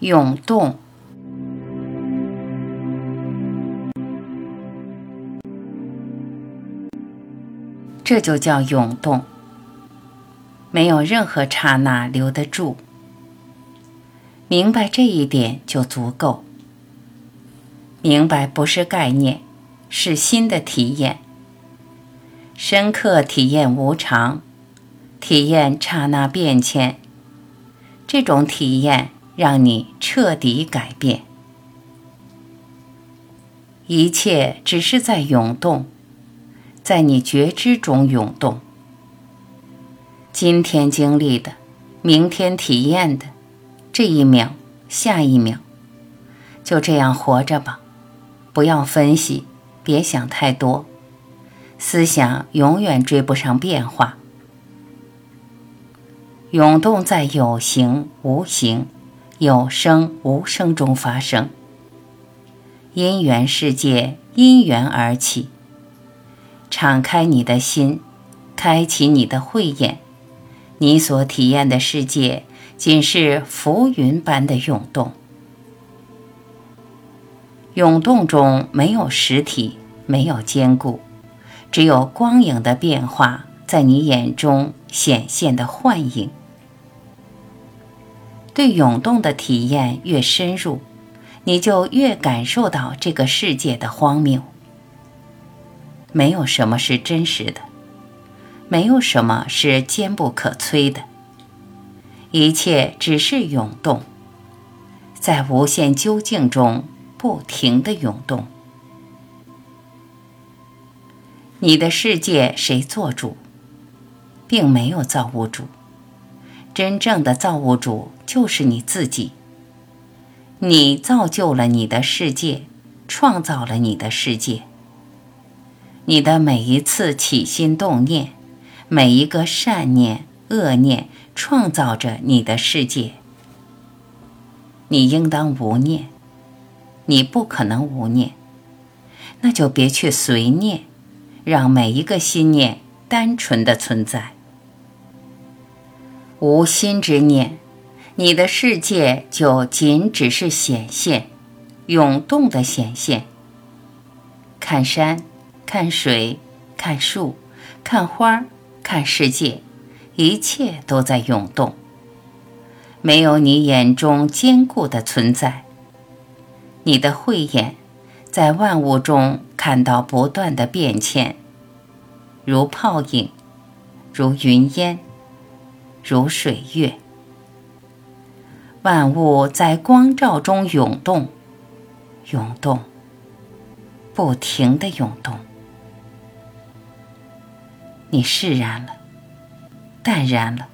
涌动，这就叫涌动。没有任何刹那留得住。明白这一点就足够。明白不是概念，是新的体验。深刻体验无常，体验刹那变迁。这种体验让你彻底改变。一切只是在涌动，在你觉知中涌动。今天经历的，明天体验的，这一秒，下一秒，就这样活着吧。不要分析，别想太多，思想永远追不上变化。涌动在有形无形、有声无声中发生。因缘世界因缘而起。敞开你的心，开启你的慧眼，你所体验的世界仅是浮云般的涌动。涌动中没有实体，没有坚固，只有光影的变化，在你眼中显现的幻影。对涌动的体验越深入，你就越感受到这个世界的荒谬。没有什么是真实的，没有什么是坚不可摧的，一切只是涌动，在无限究竟中。不停的涌动。你的世界谁做主？并没有造物主，真正的造物主就是你自己。你造就了你的世界，创造了你的世界。你的每一次起心动念，每一个善念、恶念，创造着你的世界。你应当无念。你不可能无念，那就别去随念，让每一个心念单纯的存在。无心之念，你的世界就仅只是显现、涌动的显现。看山，看水，看树，看花，看世界，一切都在涌动，没有你眼中坚固的存在。你的慧眼在万物中看到不断的变迁，如泡影，如云烟，如水月。万物在光照中涌动，涌动，不停的涌动。你释然了，淡然了，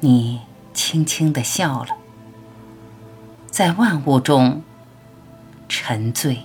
你轻轻的笑了。在万物中沉醉。